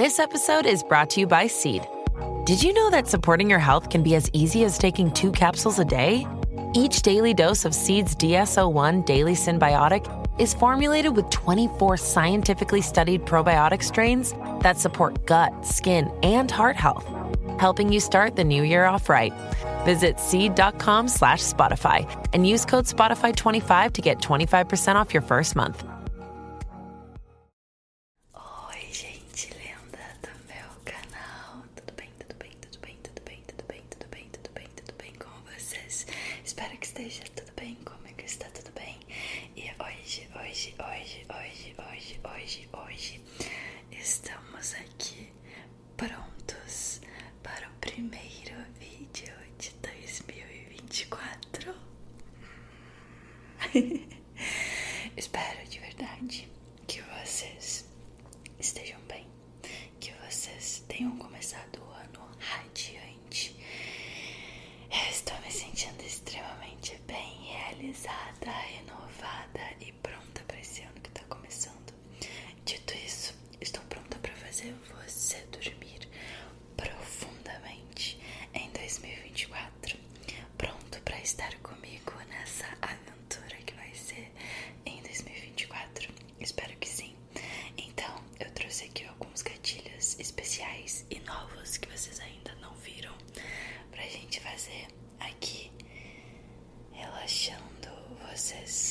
This episode is brought to you by Seed. Did you know that supporting your health can be as easy as taking two capsules a day? Each daily dose of Seed's DS-01 Daily Synbiotic is formulated with 24 scientifically studied probiotic strains that support gut, skin, and heart health, helping you start the new year off right. Visit seed.com slash Spotify and use code Spotify25 to get 25% off your first month. Oh, Oi, gente Espero que esteja tudo bem, comigo está tudo bem. E hoje, hoje, hoje, hoje, hoje, hoje, hoje, estamos aqui aqui alguns gatilhos especiais e novos que vocês ainda não viram pra gente fazer aqui relaxando vocês.